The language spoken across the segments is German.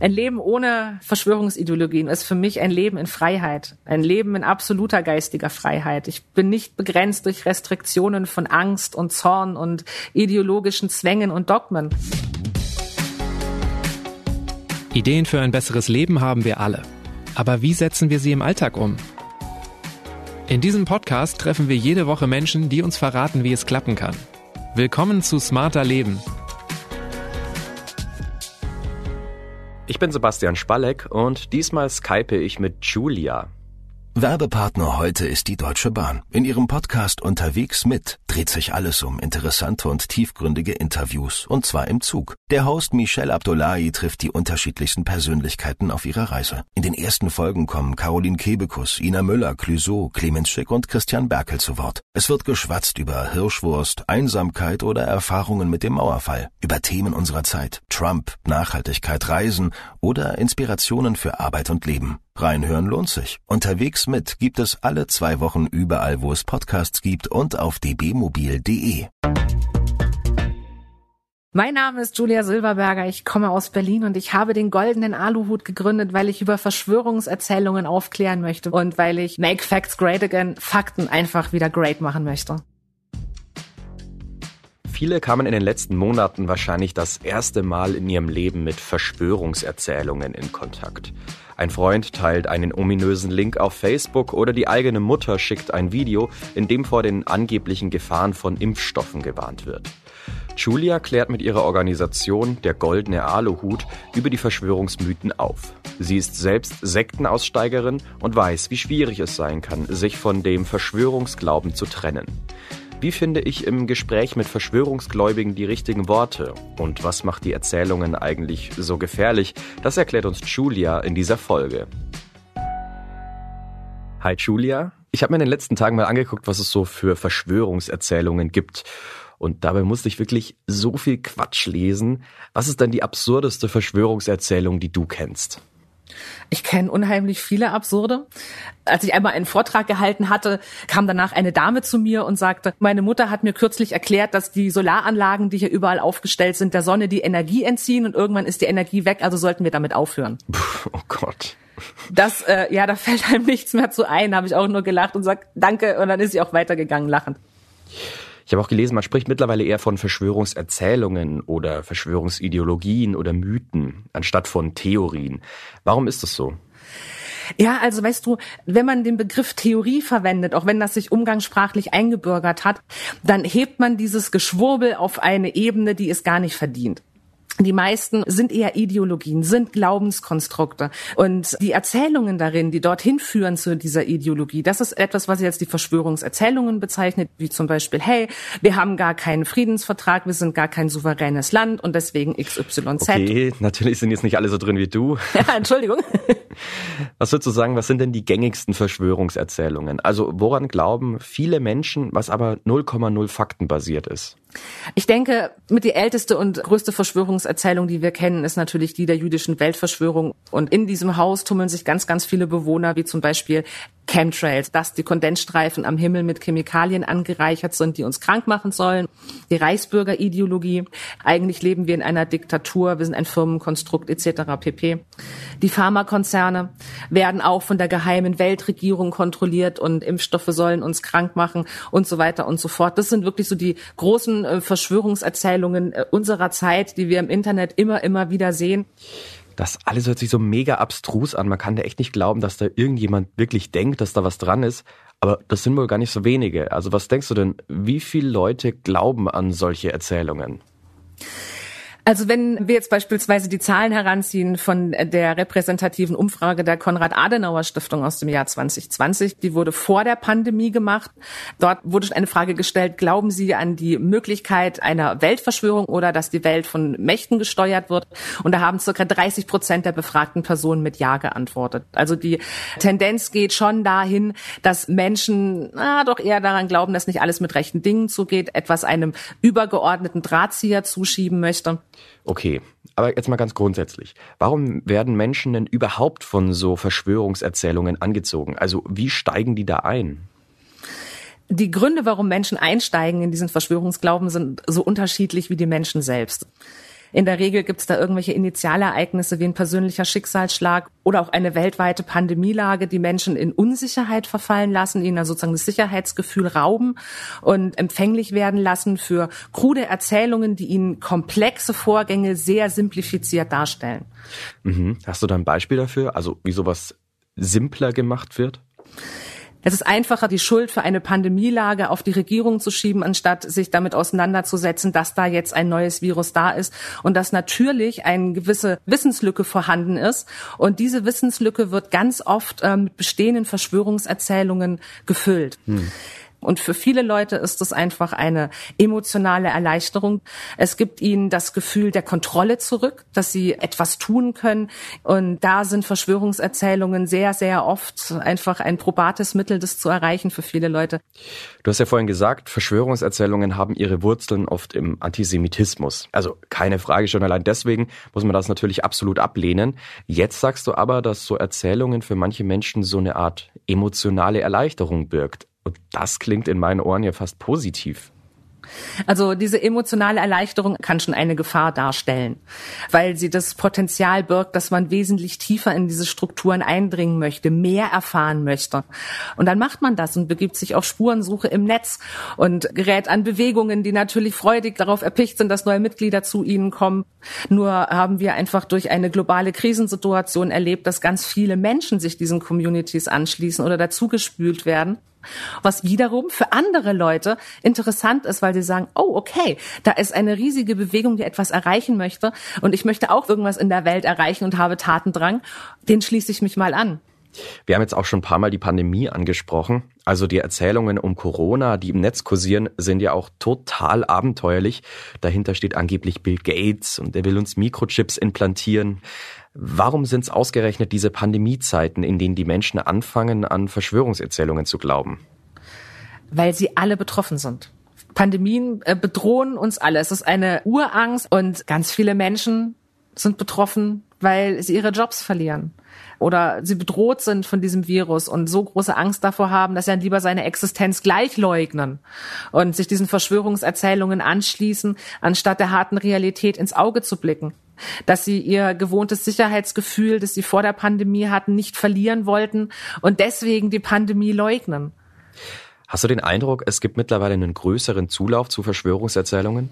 Ein Leben ohne Verschwörungsideologien ist für mich ein Leben in Freiheit, ein Leben in absoluter geistiger Freiheit. Ich bin nicht begrenzt durch Restriktionen von Angst und Zorn und ideologischen Zwängen und Dogmen. Ideen für ein besseres Leben haben wir alle. Aber wie setzen wir sie im Alltag um? In diesem Podcast treffen wir jede Woche Menschen, die uns verraten, wie es klappen kann. Willkommen zu Smarter Leben, Ich bin Sebastian Spalleck und diesmal skype ich mit Julia. Werbepartner heute ist die Deutsche Bahn. In ihrem Podcast Unterwegs mit dreht sich alles um interessante und tiefgründige Interviews, und zwar im Zug. Der Host Michel Abdullahi trifft die unterschiedlichsten Persönlichkeiten auf ihrer Reise. In den ersten Folgen kommen Caroline Kebekus, Ina Müller, Clüso, Clemens Schick und Christian Berkel zu Wort. Es wird geschwatzt über Hirschwurst, Einsamkeit oder Erfahrungen mit dem Mauerfall, über Themen unserer Zeit, Trump, Nachhaltigkeit, Reisen oder Inspirationen für Arbeit und Leben. Reinhören lohnt sich. Unterwegs mit gibt es alle zwei Wochen überall, wo es Podcasts gibt und auf dbmobil.de. Mein Name ist Julia Silberberger, ich komme aus Berlin und ich habe den goldenen Aluhut gegründet, weil ich über Verschwörungserzählungen aufklären möchte und weil ich Make Facts Great Again Fakten einfach wieder great machen möchte. Viele kamen in den letzten Monaten wahrscheinlich das erste Mal in ihrem Leben mit Verschwörungserzählungen in Kontakt. Ein Freund teilt einen ominösen Link auf Facebook oder die eigene Mutter schickt ein Video, in dem vor den angeblichen Gefahren von Impfstoffen gewarnt wird. Julia klärt mit ihrer Organisation Der Goldene Aluhut über die Verschwörungsmythen auf. Sie ist selbst Sektenaussteigerin und weiß, wie schwierig es sein kann, sich von dem Verschwörungsglauben zu trennen. Wie finde ich im Gespräch mit Verschwörungsgläubigen die richtigen Worte? Und was macht die Erzählungen eigentlich so gefährlich? Das erklärt uns Julia in dieser Folge. Hi Julia. Ich habe mir in den letzten Tagen mal angeguckt, was es so für Verschwörungserzählungen gibt. Und dabei musste ich wirklich so viel Quatsch lesen. Was ist denn die absurdeste Verschwörungserzählung, die du kennst? Ich kenne unheimlich viele Absurde. Als ich einmal einen Vortrag gehalten hatte, kam danach eine Dame zu mir und sagte, meine Mutter hat mir kürzlich erklärt, dass die Solaranlagen, die hier überall aufgestellt sind, der Sonne die Energie entziehen und irgendwann ist die Energie weg, also sollten wir damit aufhören. Oh Gott. Das, äh, ja, da fällt einem nichts mehr zu ein, habe ich auch nur gelacht und sagt Danke und dann ist sie auch weitergegangen lachend. Ich habe auch gelesen, man spricht mittlerweile eher von Verschwörungserzählungen oder Verschwörungsideologien oder Mythen anstatt von Theorien. Warum ist das so? Ja, also weißt du, wenn man den Begriff Theorie verwendet, auch wenn das sich umgangssprachlich eingebürgert hat, dann hebt man dieses Geschwurbel auf eine Ebene, die es gar nicht verdient. Die meisten sind eher Ideologien, sind Glaubenskonstrukte. Und die Erzählungen darin, die dorthin führen zu dieser Ideologie, das ist etwas, was jetzt die Verschwörungserzählungen bezeichnet, wie zum Beispiel, hey, wir haben gar keinen Friedensvertrag, wir sind gar kein souveränes Land und deswegen XYZ. Okay, natürlich sind jetzt nicht alle so drin wie du. Ja, Entschuldigung. Was würdest du sagen, was sind denn die gängigsten Verschwörungserzählungen? Also woran glauben viele Menschen, was aber 0,0 faktenbasiert ist? Ich denke, mit die älteste und größte Verschwörungserzählung, die wir kennen, ist natürlich die der jüdischen Weltverschwörung. Und in diesem Haus tummeln sich ganz, ganz viele Bewohner, wie zum Beispiel Chemtrails, dass die Kondensstreifen am Himmel mit Chemikalien angereichert sind, die uns krank machen sollen. Die Reichsbürgerideologie. Eigentlich leben wir in einer Diktatur, wir sind ein Firmenkonstrukt etc. pp. Die Pharmakonzerne werden auch von der geheimen Weltregierung kontrolliert und Impfstoffe sollen uns krank machen und so weiter und so fort. Das sind wirklich so die großen äh, Verschwörungserzählungen äh, unserer Zeit, die wir im Internet immer, immer wieder sehen. Das alles hört sich so mega abstrus an. Man kann da echt nicht glauben, dass da irgendjemand wirklich denkt, dass da was dran ist. Aber das sind wohl gar nicht so wenige. Also was denkst du denn, wie viele Leute glauben an solche Erzählungen? Also wenn wir jetzt beispielsweise die Zahlen heranziehen von der repräsentativen Umfrage der Konrad-Adenauer-Stiftung aus dem Jahr 2020, die wurde vor der Pandemie gemacht. Dort wurde eine Frage gestellt, glauben Sie an die Möglichkeit einer Weltverschwörung oder dass die Welt von Mächten gesteuert wird? Und da haben circa 30 Prozent der befragten Personen mit Ja geantwortet. Also die Tendenz geht schon dahin, dass Menschen na, doch eher daran glauben, dass nicht alles mit rechten Dingen zugeht, etwas einem übergeordneten Drahtzieher zuschieben möchte. Okay, aber jetzt mal ganz grundsätzlich. Warum werden Menschen denn überhaupt von so Verschwörungserzählungen angezogen? Also wie steigen die da ein? Die Gründe, warum Menschen einsteigen in diesen Verschwörungsglauben, sind so unterschiedlich wie die Menschen selbst. In der Regel gibt es da irgendwelche Initialereignisse wie ein persönlicher Schicksalsschlag oder auch eine weltweite Pandemielage, die Menschen in Unsicherheit verfallen lassen, ihnen sozusagen das Sicherheitsgefühl rauben und empfänglich werden lassen für krude Erzählungen, die ihnen komplexe Vorgänge sehr simplifiziert darstellen. Mhm. Hast du da ein Beispiel dafür, also wie sowas simpler gemacht wird? Es ist einfacher, die Schuld für eine Pandemielage auf die Regierung zu schieben, anstatt sich damit auseinanderzusetzen, dass da jetzt ein neues Virus da ist und dass natürlich eine gewisse Wissenslücke vorhanden ist. Und diese Wissenslücke wird ganz oft äh, mit bestehenden Verschwörungserzählungen gefüllt. Hm. Und für viele Leute ist es einfach eine emotionale Erleichterung. Es gibt ihnen das Gefühl der Kontrolle zurück, dass sie etwas tun können. Und da sind Verschwörungserzählungen sehr, sehr oft einfach ein probates Mittel, das zu erreichen für viele Leute. Du hast ja vorhin gesagt, Verschwörungserzählungen haben ihre Wurzeln oft im Antisemitismus. Also keine Frage, schon allein deswegen muss man das natürlich absolut ablehnen. Jetzt sagst du aber, dass so Erzählungen für manche Menschen so eine Art emotionale Erleichterung birgt. Und das klingt in meinen Ohren ja fast positiv. Also diese emotionale Erleichterung kann schon eine Gefahr darstellen, weil sie das Potenzial birgt, dass man wesentlich tiefer in diese Strukturen eindringen möchte, mehr erfahren möchte. Und dann macht man das und begibt sich auf Spurensuche im Netz und gerät an Bewegungen, die natürlich freudig darauf erpicht sind, dass neue Mitglieder zu ihnen kommen. Nur haben wir einfach durch eine globale Krisensituation erlebt, dass ganz viele Menschen sich diesen Communities anschließen oder dazugespült werden was wiederum für andere Leute interessant ist, weil sie sagen, oh, okay, da ist eine riesige Bewegung, die etwas erreichen möchte und ich möchte auch irgendwas in der Welt erreichen und habe Tatendrang, den schließe ich mich mal an. Wir haben jetzt auch schon ein paar Mal die Pandemie angesprochen. Also die Erzählungen um Corona, die im Netz kursieren, sind ja auch total abenteuerlich. Dahinter steht angeblich Bill Gates und er will uns Mikrochips implantieren. Warum sind es ausgerechnet diese Pandemiezeiten, in denen die Menschen anfangen, an Verschwörungserzählungen zu glauben? Weil sie alle betroffen sind. Pandemien äh, bedrohen uns alle. Es ist eine Urangst und ganz viele Menschen sind betroffen, weil sie ihre Jobs verlieren oder sie bedroht sind von diesem Virus und so große Angst davor haben, dass sie dann lieber seine Existenz gleich leugnen und sich diesen Verschwörungserzählungen anschließen, anstatt der harten Realität ins Auge zu blicken dass sie ihr gewohntes Sicherheitsgefühl, das sie vor der Pandemie hatten, nicht verlieren wollten und deswegen die Pandemie leugnen. Hast du den Eindruck, es gibt mittlerweile einen größeren Zulauf zu Verschwörungserzählungen?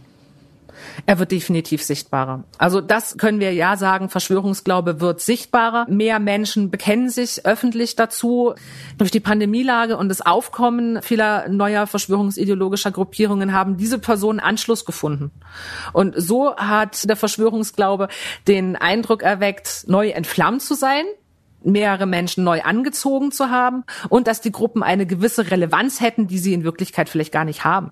Er wird definitiv sichtbarer. Also das können wir ja sagen, Verschwörungsglaube wird sichtbarer. Mehr Menschen bekennen sich öffentlich dazu. Durch die Pandemielage und das Aufkommen vieler neuer verschwörungsideologischer Gruppierungen haben diese Personen Anschluss gefunden. Und so hat der Verschwörungsglaube den Eindruck erweckt, neu entflammt zu sein mehrere Menschen neu angezogen zu haben und dass die Gruppen eine gewisse Relevanz hätten, die sie in Wirklichkeit vielleicht gar nicht haben.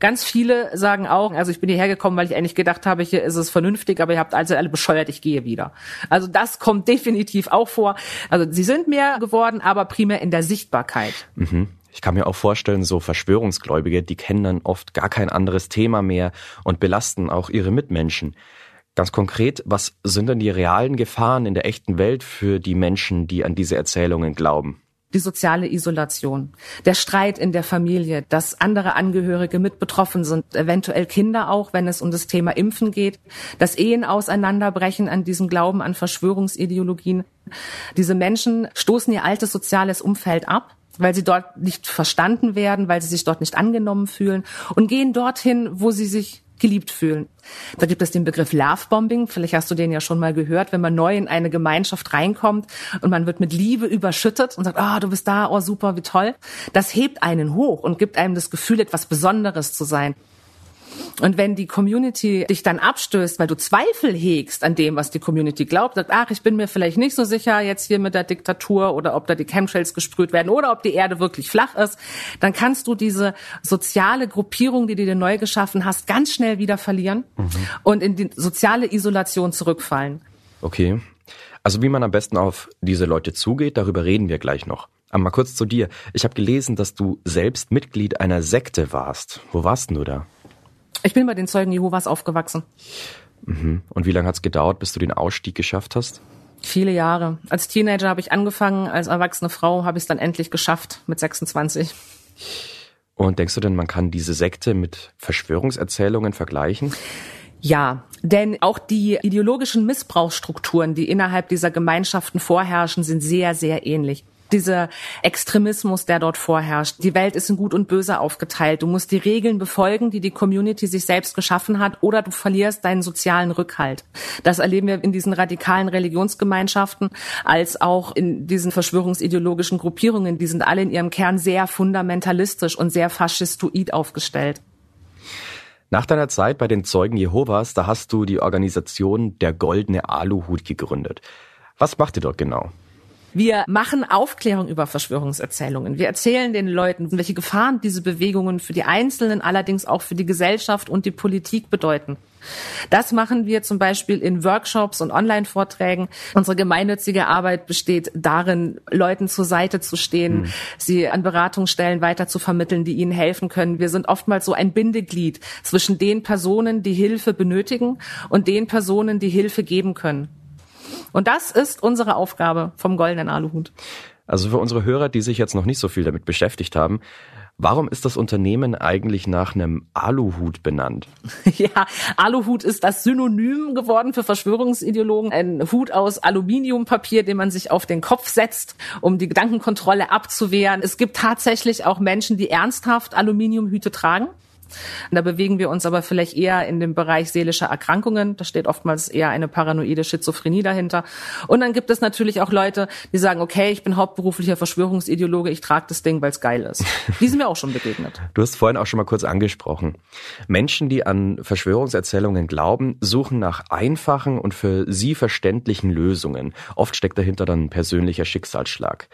Ganz viele sagen auch, also ich bin hierher gekommen, weil ich eigentlich gedacht habe, hier ist es vernünftig, aber ihr habt also alle bescheuert, ich gehe wieder. Also das kommt definitiv auch vor. Also sie sind mehr geworden, aber primär in der Sichtbarkeit. Mhm. Ich kann mir auch vorstellen, so Verschwörungsgläubige, die kennen dann oft gar kein anderes Thema mehr und belasten auch ihre Mitmenschen. Ganz konkret, was sind denn die realen Gefahren in der echten Welt für die Menschen, die an diese Erzählungen glauben? die soziale Isolation, der Streit in der Familie, dass andere Angehörige mit betroffen sind, eventuell Kinder auch, wenn es um das Thema Impfen geht, dass Ehen auseinanderbrechen an diesem Glauben an Verschwörungsideologien. Diese Menschen stoßen ihr altes soziales Umfeld ab weil sie dort nicht verstanden werden, weil sie sich dort nicht angenommen fühlen und gehen dorthin, wo sie sich geliebt fühlen. Da gibt es den Begriff Lovebombing. Vielleicht hast du den ja schon mal gehört, wenn man neu in eine Gemeinschaft reinkommt und man wird mit Liebe überschüttet und sagt, ah, oh, du bist da, oh super, wie toll. Das hebt einen hoch und gibt einem das Gefühl, etwas Besonderes zu sein. Und wenn die Community dich dann abstößt, weil du Zweifel hegst an dem, was die Community glaubt, sagt, ach, ich bin mir vielleicht nicht so sicher jetzt hier mit der Diktatur oder ob da die Chemtrails gesprüht werden oder ob die Erde wirklich flach ist, dann kannst du diese soziale Gruppierung, die du dir neu geschaffen hast, ganz schnell wieder verlieren mhm. und in die soziale Isolation zurückfallen. Okay. Also wie man am besten auf diese Leute zugeht, darüber reden wir gleich noch. Aber mal kurz zu dir. Ich habe gelesen, dass du selbst Mitglied einer Sekte warst. Wo warst denn du da? Ich bin bei den Zeugen Jehovas aufgewachsen. Mhm. Und wie lange hat es gedauert, bis du den Ausstieg geschafft hast? Viele Jahre. Als Teenager habe ich angefangen, als erwachsene Frau habe ich es dann endlich geschafft mit 26. Und denkst du denn, man kann diese Sekte mit Verschwörungserzählungen vergleichen? Ja, denn auch die ideologischen Missbrauchsstrukturen, die innerhalb dieser Gemeinschaften vorherrschen, sind sehr, sehr ähnlich dieser Extremismus, der dort vorherrscht. Die Welt ist in Gut und Böse aufgeteilt. Du musst die Regeln befolgen, die die Community sich selbst geschaffen hat, oder du verlierst deinen sozialen Rückhalt. Das erleben wir in diesen radikalen Religionsgemeinschaften als auch in diesen verschwörungsideologischen Gruppierungen. Die sind alle in ihrem Kern sehr fundamentalistisch und sehr faschistoid aufgestellt. Nach deiner Zeit bei den Zeugen Jehovas, da hast du die Organisation Der Goldene Aluhut gegründet. Was macht ihr dort genau? Wir machen Aufklärung über Verschwörungserzählungen. Wir erzählen den Leuten, welche Gefahren diese Bewegungen für die Einzelnen, allerdings auch für die Gesellschaft und die Politik bedeuten. Das machen wir zum Beispiel in Workshops und Online-Vorträgen. Unsere gemeinnützige Arbeit besteht darin, Leuten zur Seite zu stehen, mhm. sie an Beratungsstellen weiter zu vermitteln, die ihnen helfen können. Wir sind oftmals so ein Bindeglied zwischen den Personen, die Hilfe benötigen und den Personen, die Hilfe geben können. Und das ist unsere Aufgabe vom goldenen Aluhut. Also für unsere Hörer, die sich jetzt noch nicht so viel damit beschäftigt haben, Warum ist das Unternehmen eigentlich nach einem Aluhut benannt? Ja, Aluhut ist das Synonym geworden für Verschwörungsideologen. Ein Hut aus Aluminiumpapier, den man sich auf den Kopf setzt, um die Gedankenkontrolle abzuwehren. Es gibt tatsächlich auch Menschen, die ernsthaft Aluminiumhüte tragen. Da bewegen wir uns aber vielleicht eher in dem Bereich seelischer Erkrankungen. Da steht oftmals eher eine paranoide Schizophrenie dahinter. Und dann gibt es natürlich auch Leute, die sagen, okay, ich bin hauptberuflicher Verschwörungsideologe, ich trage das Ding, weil es geil ist. Die sind mir auch schon begegnet. Du hast vorhin auch schon mal kurz angesprochen. Menschen, die an Verschwörungserzählungen glauben, suchen nach einfachen und für sie verständlichen Lösungen. Oft steckt dahinter dann ein persönlicher Schicksalsschlag.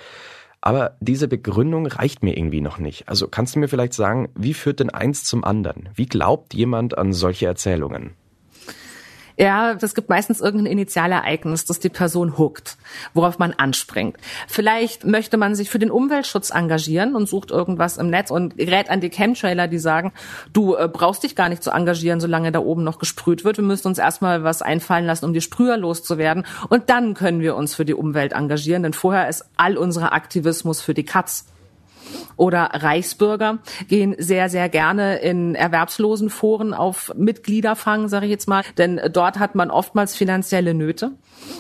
Aber diese Begründung reicht mir irgendwie noch nicht. Also kannst du mir vielleicht sagen, wie führt denn eins zum anderen? Wie glaubt jemand an solche Erzählungen? Ja, das gibt meistens irgendein Initialereignis, das die Person huckt, worauf man anspringt. Vielleicht möchte man sich für den Umweltschutz engagieren und sucht irgendwas im Netz und gerät an die Chemtrailer, die sagen, du äh, brauchst dich gar nicht zu engagieren, solange da oben noch gesprüht wird. Wir müssen uns erstmal was einfallen lassen, um die Sprüher loszuwerden. Und dann können wir uns für die Umwelt engagieren, denn vorher ist all unser Aktivismus für die Katz oder Reichsbürger gehen sehr, sehr gerne in erwerbslosen Foren auf Mitgliederfang, sage ich jetzt mal, denn dort hat man oftmals finanzielle Nöte,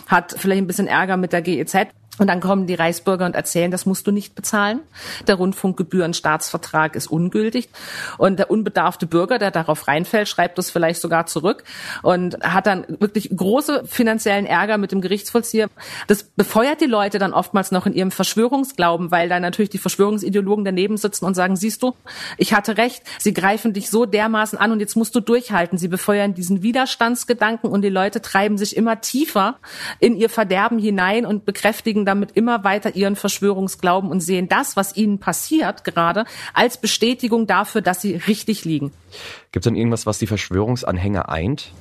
hat vielleicht ein bisschen Ärger mit der GEZ und dann kommen die Reichsbürger und erzählen, das musst du nicht bezahlen. Der Rundfunkgebührenstaatsvertrag ist ungültig. Und der unbedarfte Bürger, der darauf reinfällt, schreibt das vielleicht sogar zurück und hat dann wirklich große finanziellen Ärger mit dem Gerichtsvollzieher. Das befeuert die Leute dann oftmals noch in ihrem Verschwörungsglauben, weil da natürlich die Verschwörungsideologen daneben sitzen und sagen, siehst du, ich hatte recht, sie greifen dich so dermaßen an und jetzt musst du durchhalten. Sie befeuern diesen Widerstandsgedanken und die Leute treiben sich immer tiefer in ihr Verderben hinein und bekräftigen damit immer weiter ihren Verschwörungsglauben und sehen das, was ihnen passiert gerade, als Bestätigung dafür, dass sie richtig liegen. Gibt es denn irgendwas, was die Verschwörungsanhänger eint?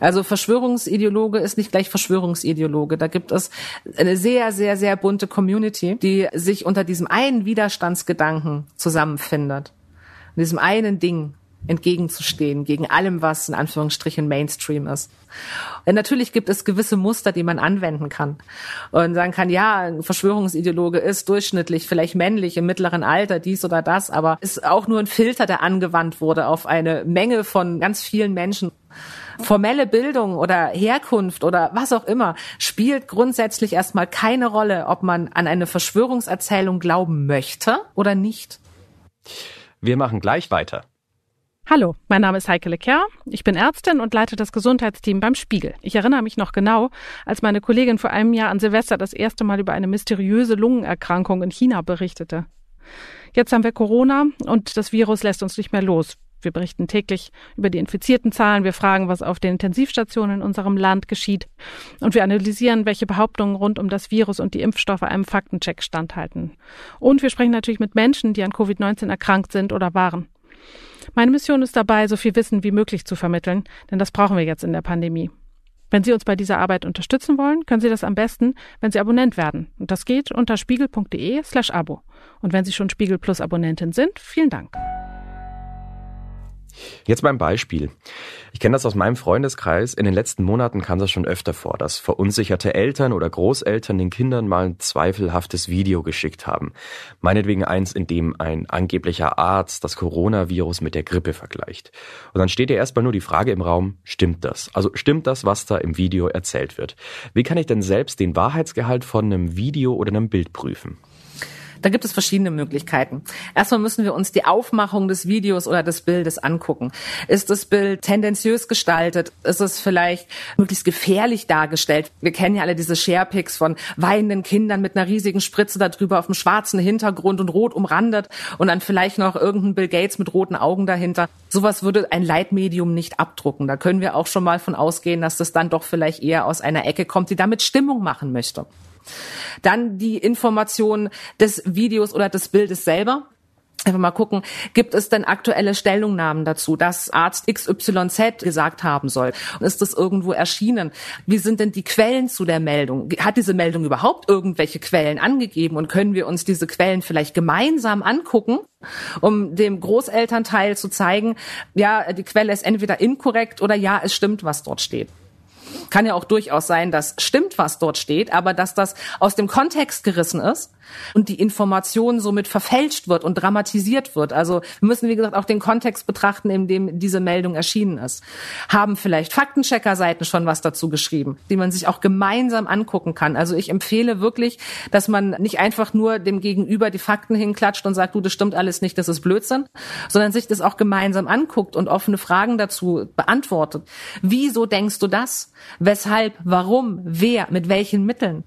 Also Verschwörungsideologe ist nicht gleich Verschwörungsideologe. Da gibt es eine sehr, sehr, sehr bunte Community, die sich unter diesem einen Widerstandsgedanken zusammenfindet. In diesem einen Ding entgegenzustehen gegen allem, was in Anführungsstrichen Mainstream ist. Und natürlich gibt es gewisse Muster, die man anwenden kann und sagen kann, ja, ein Verschwörungsideologe ist durchschnittlich, vielleicht männlich im mittleren Alter, dies oder das, aber ist auch nur ein Filter, der angewandt wurde auf eine Menge von ganz vielen Menschen. Formelle Bildung oder Herkunft oder was auch immer spielt grundsätzlich erstmal keine Rolle, ob man an eine Verschwörungserzählung glauben möchte oder nicht. Wir machen gleich weiter. Hallo, mein Name ist Heike Lecker. Ich bin Ärztin und leite das Gesundheitsteam beim Spiegel. Ich erinnere mich noch genau, als meine Kollegin vor einem Jahr an Silvester das erste Mal über eine mysteriöse Lungenerkrankung in China berichtete. Jetzt haben wir Corona und das Virus lässt uns nicht mehr los. Wir berichten täglich über die infizierten Zahlen, wir fragen, was auf den Intensivstationen in unserem Land geschieht und wir analysieren, welche Behauptungen rund um das Virus und die Impfstoffe einem Faktencheck standhalten. Und wir sprechen natürlich mit Menschen, die an Covid-19 erkrankt sind oder waren. Meine Mission ist dabei, so viel Wissen wie möglich zu vermitteln, denn das brauchen wir jetzt in der Pandemie. Wenn Sie uns bei dieser Arbeit unterstützen wollen, können Sie das am besten, wenn Sie Abonnent werden. Und das geht unter spiegel.de slash Abo. Und wenn Sie schon Spiegel Plus Abonnentin sind, vielen Dank. Jetzt beim Beispiel. Ich kenne das aus meinem Freundeskreis. In den letzten Monaten kam das schon öfter vor, dass verunsicherte Eltern oder Großeltern den Kindern mal ein zweifelhaftes Video geschickt haben. Meinetwegen eins, in dem ein angeblicher Arzt das Coronavirus mit der Grippe vergleicht. Und dann steht ja erstmal nur die Frage im Raum, stimmt das? Also stimmt das, was da im Video erzählt wird? Wie kann ich denn selbst den Wahrheitsgehalt von einem Video oder einem Bild prüfen? Da gibt es verschiedene Möglichkeiten. Erstmal müssen wir uns die Aufmachung des Videos oder des Bildes angucken. Ist das Bild tendenziös gestaltet? Ist es vielleicht möglichst gefährlich dargestellt? Wir kennen ja alle diese Sharepics von weinenden Kindern mit einer riesigen Spritze darüber auf dem schwarzen Hintergrund und rot umrandet und dann vielleicht noch irgendein Bill Gates mit roten Augen dahinter. Sowas würde ein Leitmedium nicht abdrucken. Da können wir auch schon mal von ausgehen, dass das dann doch vielleicht eher aus einer Ecke kommt, die damit Stimmung machen möchte. Dann die Information des Videos oder des Bildes selber. Einfach mal gucken, gibt es denn aktuelle Stellungnahmen dazu, dass Arzt XYZ gesagt haben soll? Und ist das irgendwo erschienen? Wie sind denn die Quellen zu der Meldung? Hat diese Meldung überhaupt irgendwelche Quellen angegeben? Und können wir uns diese Quellen vielleicht gemeinsam angucken, um dem Großelternteil zu zeigen, ja, die Quelle ist entweder inkorrekt oder ja, es stimmt, was dort steht kann ja auch durchaus sein, dass stimmt, was dort steht, aber dass das aus dem Kontext gerissen ist und die Information somit verfälscht wird und dramatisiert wird. Also wir müssen, wie gesagt, auch den Kontext betrachten, in dem diese Meldung erschienen ist. Haben vielleicht Faktenchecker-Seiten schon was dazu geschrieben, die man sich auch gemeinsam angucken kann. Also ich empfehle wirklich, dass man nicht einfach nur dem Gegenüber die Fakten hinklatscht und sagt, du, das stimmt alles nicht, das ist Blödsinn, sondern sich das auch gemeinsam anguckt und offene Fragen dazu beantwortet. Wieso denkst du das? Weshalb? Warum? Wer? Mit welchen Mitteln?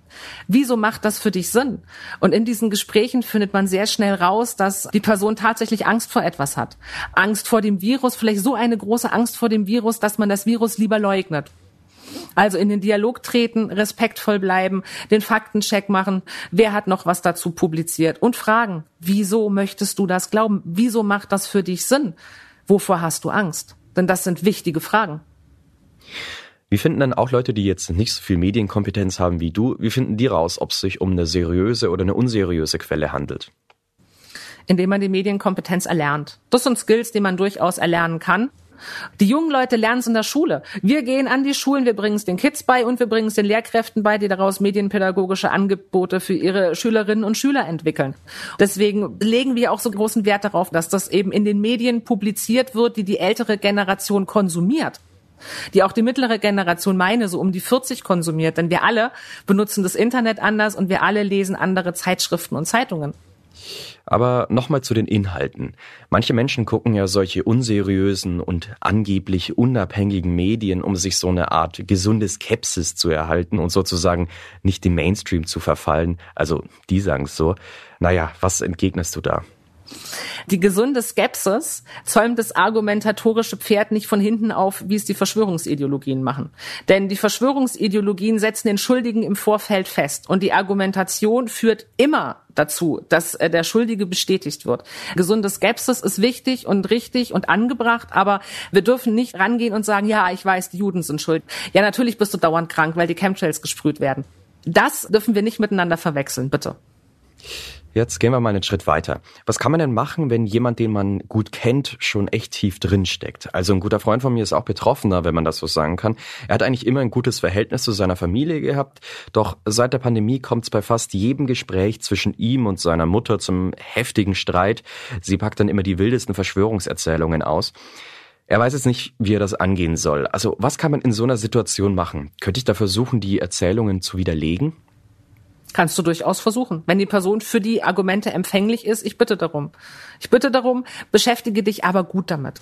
Wieso macht das für dich Sinn? Und und in diesen Gesprächen findet man sehr schnell raus, dass die Person tatsächlich Angst vor etwas hat. Angst vor dem Virus, vielleicht so eine große Angst vor dem Virus, dass man das Virus lieber leugnet. Also in den Dialog treten, respektvoll bleiben, den Faktencheck machen, wer hat noch was dazu publiziert und fragen, wieso möchtest du das glauben? Wieso macht das für dich Sinn? Wovor hast du Angst? Denn das sind wichtige Fragen. Wie finden dann auch Leute, die jetzt nicht so viel Medienkompetenz haben wie du, wie finden die raus, ob es sich um eine seriöse oder eine unseriöse Quelle handelt? Indem man die Medienkompetenz erlernt. Das sind Skills, die man durchaus erlernen kann. Die jungen Leute lernen es in der Schule. Wir gehen an die Schulen, wir bringen es den Kids bei und wir bringen es den Lehrkräften bei, die daraus medienpädagogische Angebote für ihre Schülerinnen und Schüler entwickeln. Deswegen legen wir auch so großen Wert darauf, dass das eben in den Medien publiziert wird, die die ältere Generation konsumiert die auch die mittlere Generation meine, so um die 40 konsumiert. Denn wir alle benutzen das Internet anders und wir alle lesen andere Zeitschriften und Zeitungen. Aber nochmal zu den Inhalten. Manche Menschen gucken ja solche unseriösen und angeblich unabhängigen Medien, um sich so eine Art gesunde Skepsis zu erhalten und sozusagen nicht dem Mainstream zu verfallen. Also die sagen es so. Naja, was entgegnest du da? Die gesunde Skepsis zäumt das argumentatorische Pferd nicht von hinten auf, wie es die Verschwörungsideologien machen. Denn die Verschwörungsideologien setzen den Schuldigen im Vorfeld fest und die Argumentation führt immer dazu, dass äh, der Schuldige bestätigt wird. Gesunde Skepsis ist wichtig und richtig und angebracht, aber wir dürfen nicht rangehen und sagen, ja, ich weiß, die Juden sind schuld. Ja, natürlich bist du dauernd krank, weil die Chemtrails gesprüht werden. Das dürfen wir nicht miteinander verwechseln, bitte. Jetzt gehen wir mal einen Schritt weiter. Was kann man denn machen, wenn jemand, den man gut kennt, schon echt tief drin steckt? Also ein guter Freund von mir ist auch Betroffener, wenn man das so sagen kann. Er hat eigentlich immer ein gutes Verhältnis zu seiner Familie gehabt, doch seit der Pandemie kommt es bei fast jedem Gespräch zwischen ihm und seiner Mutter zum heftigen Streit. Sie packt dann immer die wildesten Verschwörungserzählungen aus. Er weiß jetzt nicht, wie er das angehen soll. Also was kann man in so einer Situation machen? Könnte ich da versuchen, die Erzählungen zu widerlegen? Kannst du durchaus versuchen. Wenn die Person für die Argumente empfänglich ist, ich bitte darum. Ich bitte darum, beschäftige dich aber gut damit.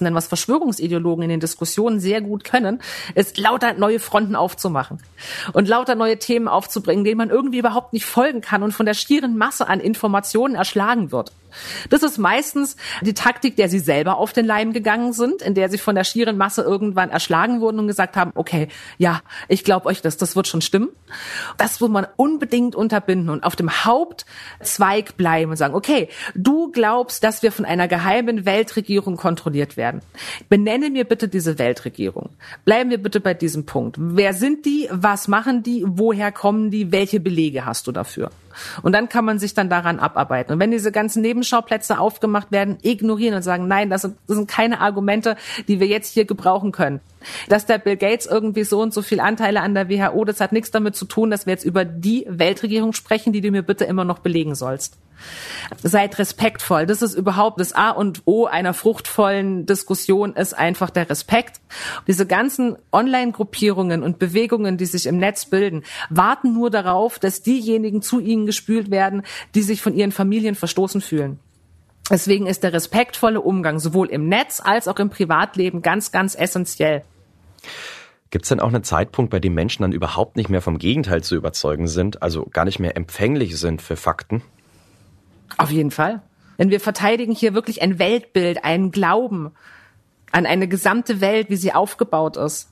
Denn was Verschwörungsideologen in den Diskussionen sehr gut können, ist lauter neue Fronten aufzumachen und lauter neue Themen aufzubringen, denen man irgendwie überhaupt nicht folgen kann und von der schieren Masse an Informationen erschlagen wird. Das ist meistens die Taktik, der sie selber auf den Leim gegangen sind, in der sie von der schieren Masse irgendwann erschlagen wurden und gesagt haben, okay, ja, ich glaube euch das, das wird schon stimmen. Das muss man unbedingt unterbinden und auf dem Hauptzweig bleiben und sagen, okay, du glaubst, dass wir von einer geheimen Weltregierung kontrolliert werden. Benenne mir bitte diese Weltregierung. Bleiben wir bitte bei diesem Punkt. Wer sind die? Was machen die? Woher kommen die? Welche Belege hast du dafür? Und dann kann man sich dann daran abarbeiten. Und wenn diese ganzen Nebenschauplätze aufgemacht werden, ignorieren und sagen, nein, das sind, das sind keine Argumente, die wir jetzt hier gebrauchen können. Dass der Bill Gates irgendwie so und so viel Anteile an der WHO, das hat nichts damit zu tun, dass wir jetzt über die Weltregierung sprechen, die du mir bitte immer noch belegen sollst. Seid respektvoll. Das ist überhaupt das A und O einer fruchtvollen Diskussion ist einfach der Respekt. Diese ganzen Online-Gruppierungen und Bewegungen, die sich im Netz bilden, warten nur darauf, dass diejenigen zu ihnen gespült werden, die sich von ihren Familien verstoßen fühlen. Deswegen ist der respektvolle Umgang sowohl im Netz als auch im Privatleben ganz, ganz essentiell. Gibt es denn auch einen Zeitpunkt, bei dem Menschen dann überhaupt nicht mehr vom Gegenteil zu überzeugen sind, also gar nicht mehr empfänglich sind für Fakten? Auf jeden Fall. Denn wir verteidigen hier wirklich ein Weltbild, einen Glauben an eine gesamte Welt, wie sie aufgebaut ist,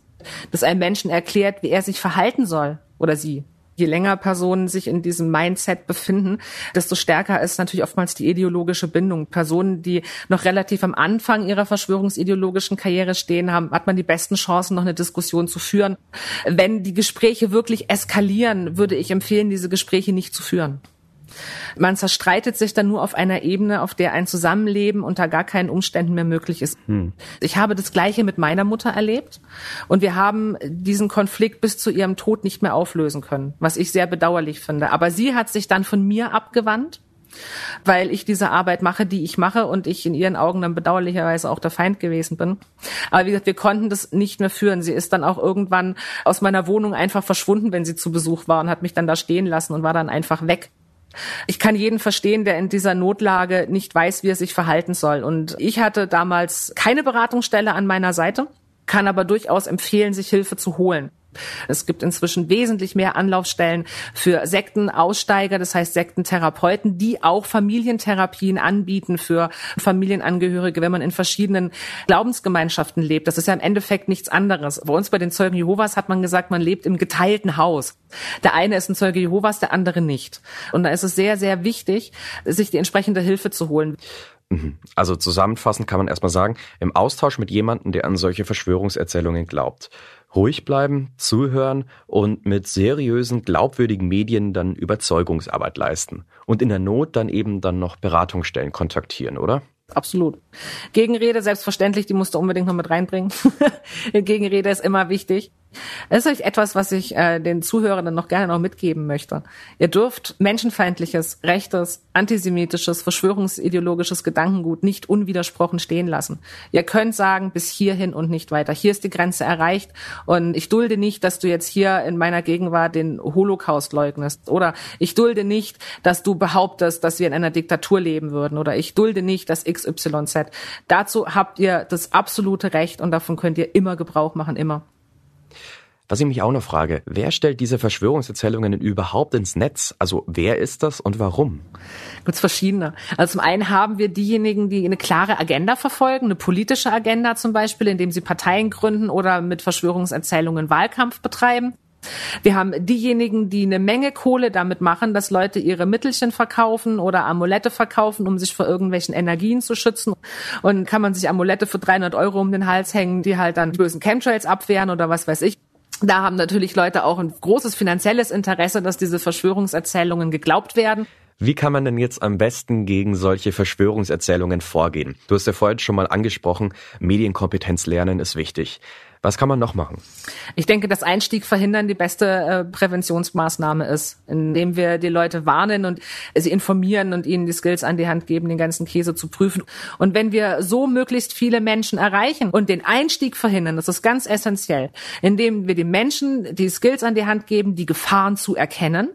das einem Menschen erklärt, wie er sich verhalten soll oder sie. Je länger Personen sich in diesem Mindset befinden, desto stärker ist natürlich oftmals die ideologische Bindung. Personen, die noch relativ am Anfang ihrer verschwörungsideologischen Karriere stehen, haben, hat man die besten Chancen, noch eine Diskussion zu führen. Wenn die Gespräche wirklich eskalieren, würde ich empfehlen, diese Gespräche nicht zu führen. Man zerstreitet sich dann nur auf einer Ebene, auf der ein Zusammenleben unter gar keinen Umständen mehr möglich ist. Hm. Ich habe das Gleiche mit meiner Mutter erlebt und wir haben diesen Konflikt bis zu ihrem Tod nicht mehr auflösen können, was ich sehr bedauerlich finde. Aber sie hat sich dann von mir abgewandt weil ich diese Arbeit mache, die ich mache und ich in ihren Augen dann bedauerlicherweise auch der Feind gewesen bin. Aber wie gesagt, wir konnten das nicht mehr führen. Sie ist dann auch irgendwann aus meiner Wohnung einfach verschwunden, wenn sie zu Besuch war und hat mich dann da stehen lassen und war dann einfach weg. Ich kann jeden verstehen, der in dieser Notlage nicht weiß, wie er sich verhalten soll. Und ich hatte damals keine Beratungsstelle an meiner Seite, kann aber durchaus empfehlen, sich Hilfe zu holen. Es gibt inzwischen wesentlich mehr Anlaufstellen für Sektenaussteiger, das heißt Sektentherapeuten, die auch Familientherapien anbieten für Familienangehörige, wenn man in verschiedenen Glaubensgemeinschaften lebt. Das ist ja im Endeffekt nichts anderes. Bei uns bei den Zeugen Jehovas hat man gesagt, man lebt im geteilten Haus. Der eine ist ein Zeuge Jehovas, der andere nicht. Und da ist es sehr, sehr wichtig, sich die entsprechende Hilfe zu holen. Mhm. Also zusammenfassend kann man erstmal sagen, im Austausch mit jemandem, der an solche Verschwörungserzählungen glaubt, ruhig bleiben, zuhören und mit seriösen, glaubwürdigen Medien dann Überzeugungsarbeit leisten. Und in der Not dann eben dann noch Beratungsstellen kontaktieren, oder? Absolut. Gegenrede, selbstverständlich, die musst du unbedingt noch mit reinbringen. Gegenrede ist immer wichtig. Das ist etwas, was ich äh, den Zuhörern noch gerne noch mitgeben möchte. Ihr dürft menschenfeindliches, rechtes, antisemitisches, verschwörungsideologisches Gedankengut nicht unwidersprochen stehen lassen. Ihr könnt sagen, bis hierhin und nicht weiter. Hier ist die Grenze erreicht und ich dulde nicht, dass du jetzt hier in meiner Gegenwart den Holocaust leugnest oder ich dulde nicht, dass du behauptest, dass wir in einer Diktatur leben würden oder ich dulde nicht, dass XYZ. Dazu habt ihr das absolute Recht und davon könnt ihr immer Gebrauch machen, immer. Was ich mich auch noch frage, wer stellt diese Verschwörungserzählungen überhaupt ins Netz? Also wer ist das und warum? Gibt verschiedene. Also zum einen haben wir diejenigen, die eine klare Agenda verfolgen, eine politische Agenda zum Beispiel, indem sie Parteien gründen oder mit Verschwörungserzählungen Wahlkampf betreiben. Wir haben diejenigen, die eine Menge Kohle damit machen, dass Leute ihre Mittelchen verkaufen oder Amulette verkaufen, um sich vor irgendwelchen Energien zu schützen. Und kann man sich Amulette für 300 Euro um den Hals hängen, die halt dann bösen Chemtrails abwehren oder was weiß ich. Da haben natürlich Leute auch ein großes finanzielles Interesse, dass diese Verschwörungserzählungen geglaubt werden. Wie kann man denn jetzt am besten gegen solche Verschwörungserzählungen vorgehen? Du hast ja vorhin schon mal angesprochen, Medienkompetenz lernen ist wichtig. Was kann man noch machen? Ich denke, dass Einstieg verhindern die beste äh, Präventionsmaßnahme ist, indem wir die Leute warnen und sie informieren und ihnen die Skills an die Hand geben, den ganzen Käse zu prüfen. Und wenn wir so möglichst viele Menschen erreichen und den Einstieg verhindern, das ist ganz essentiell, indem wir den Menschen die Skills an die Hand geben, die Gefahren zu erkennen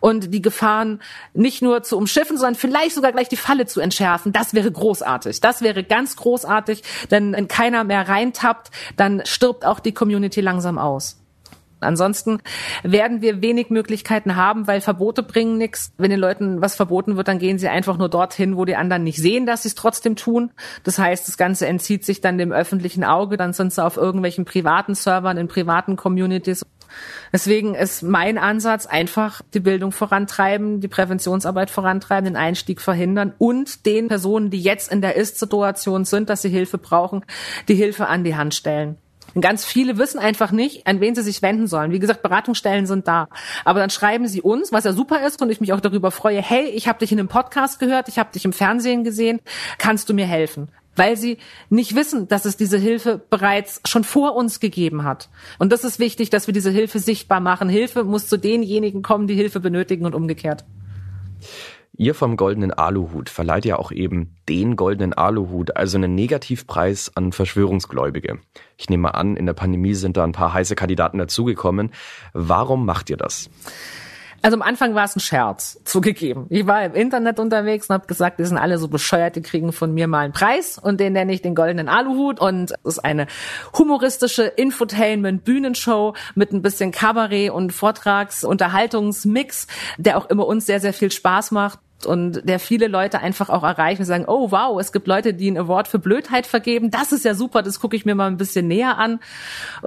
und die Gefahren nicht nur zu umschiffen, sondern vielleicht sogar gleich die Falle zu entschärfen. Das wäre großartig. Das wäre ganz großartig, denn wenn keiner mehr reintappt, dann stirbt auch die Community langsam aus. Ansonsten werden wir wenig Möglichkeiten haben, weil Verbote bringen nichts. Wenn den Leuten was verboten wird, dann gehen sie einfach nur dorthin, wo die anderen nicht sehen, dass sie es trotzdem tun. Das heißt, das Ganze entzieht sich dann dem öffentlichen Auge. Dann sind sie auf irgendwelchen privaten Servern, in privaten Communities. Deswegen ist mein Ansatz einfach die Bildung vorantreiben, die Präventionsarbeit vorantreiben, den Einstieg verhindern und den Personen, die jetzt in der Ist-Situation sind, dass sie Hilfe brauchen, die Hilfe an die Hand stellen. Und ganz viele wissen einfach nicht, an wen sie sich wenden sollen. Wie gesagt, Beratungsstellen sind da. Aber dann schreiben sie uns, was ja super ist und ich mich auch darüber freue, hey, ich habe dich in einem Podcast gehört, ich habe dich im Fernsehen gesehen, kannst du mir helfen? weil sie nicht wissen, dass es diese Hilfe bereits schon vor uns gegeben hat. Und das ist wichtig, dass wir diese Hilfe sichtbar machen. Hilfe muss zu denjenigen kommen, die Hilfe benötigen und umgekehrt. Ihr vom Goldenen Aluhut verleiht ja auch eben den Goldenen Aluhut, also einen Negativpreis an Verschwörungsgläubige. Ich nehme an, in der Pandemie sind da ein paar heiße Kandidaten dazugekommen. Warum macht ihr das? Also am Anfang war es ein Scherz, zugegeben. Ich war im Internet unterwegs und habe gesagt, die sind alle so bescheuert, die kriegen von mir mal einen Preis und den nenne ich den goldenen Aluhut und es ist eine humoristische Infotainment-Bühnenshow mit ein bisschen Kabarett und Vortrags-Unterhaltungsmix, der auch immer uns sehr, sehr viel Spaß macht und der viele Leute einfach auch erreichen und sagen, oh wow, es gibt Leute, die ein Award für Blödheit vergeben. Das ist ja super, das gucke ich mir mal ein bisschen näher an.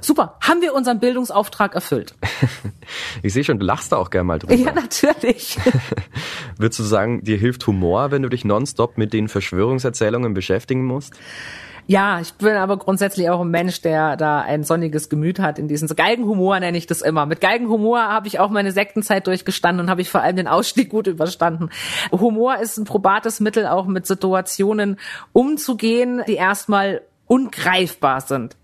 Super, haben wir unseren Bildungsauftrag erfüllt. ich sehe schon, du lachst da auch gerne mal drüber. Ja, natürlich. Würdest du sagen, dir hilft Humor, wenn du dich nonstop mit den Verschwörungserzählungen beschäftigen musst? Ja, ich bin aber grundsätzlich auch ein Mensch, der da ein sonniges Gemüt hat in diesen Galgenhumor nenne ich das immer. Mit Galgenhumor habe ich auch meine Sektenzeit durchgestanden und habe ich vor allem den Ausstieg gut überstanden. Humor ist ein probates Mittel, auch mit Situationen umzugehen, die erstmal ungreifbar sind.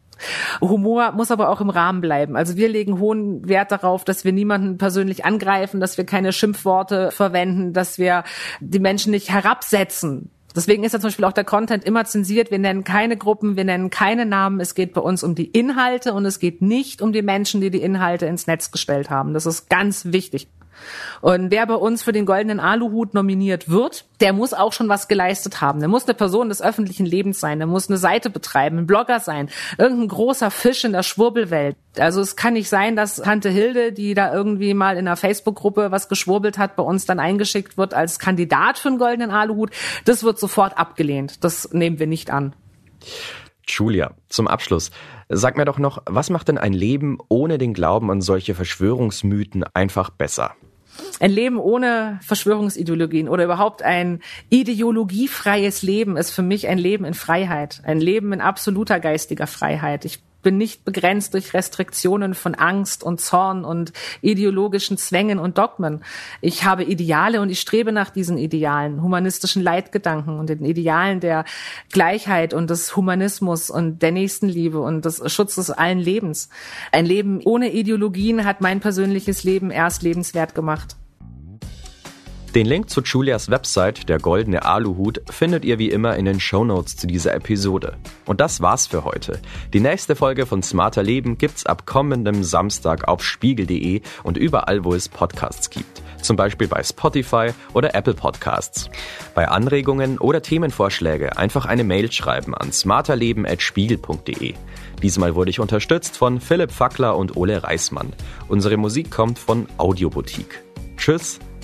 Humor muss aber auch im Rahmen bleiben. Also wir legen hohen Wert darauf, dass wir niemanden persönlich angreifen, dass wir keine Schimpfworte verwenden, dass wir die Menschen nicht herabsetzen. Deswegen ist ja zum Beispiel auch der Content immer zensiert. Wir nennen keine Gruppen, wir nennen keine Namen. Es geht bei uns um die Inhalte und es geht nicht um die Menschen, die die Inhalte ins Netz gestellt haben. Das ist ganz wichtig. Und wer bei uns für den goldenen Aluhut nominiert wird, der muss auch schon was geleistet haben. Der muss eine Person des öffentlichen Lebens sein, der muss eine Seite betreiben, ein Blogger sein, irgendein großer Fisch in der Schwurbelwelt. Also es kann nicht sein, dass Tante Hilde, die da irgendwie mal in einer Facebook-Gruppe was geschwurbelt hat, bei uns dann eingeschickt wird als Kandidat für den goldenen Aluhut. Das wird sofort abgelehnt. Das nehmen wir nicht an. Julia, zum Abschluss. Sag mir doch noch, was macht denn ein Leben ohne den Glauben an solche Verschwörungsmythen einfach besser? Ein Leben ohne Verschwörungsideologien oder überhaupt ein ideologiefreies Leben ist für mich ein Leben in Freiheit, ein Leben in absoluter geistiger Freiheit. Ich bin nicht begrenzt durch Restriktionen von Angst und Zorn und ideologischen Zwängen und Dogmen. Ich habe Ideale und ich strebe nach diesen Idealen, humanistischen Leitgedanken und den Idealen der Gleichheit und des Humanismus und der Nächstenliebe und des Schutzes allen Lebens. Ein Leben ohne Ideologien hat mein persönliches Leben erst lebenswert gemacht. Den Link zu Julias Website, der goldene Aluhut, findet ihr wie immer in den Shownotes zu dieser Episode. Und das war's für heute. Die nächste Folge von Smarter Leben gibt's ab kommendem Samstag auf spiegel.de und überall, wo es Podcasts gibt. Zum Beispiel bei Spotify oder Apple Podcasts. Bei Anregungen oder Themenvorschläge einfach eine Mail schreiben an smarterleben.spiegel.de. Diesmal wurde ich unterstützt von Philipp Fackler und Ole Reismann. Unsere Musik kommt von Audioboutique. Tschüss!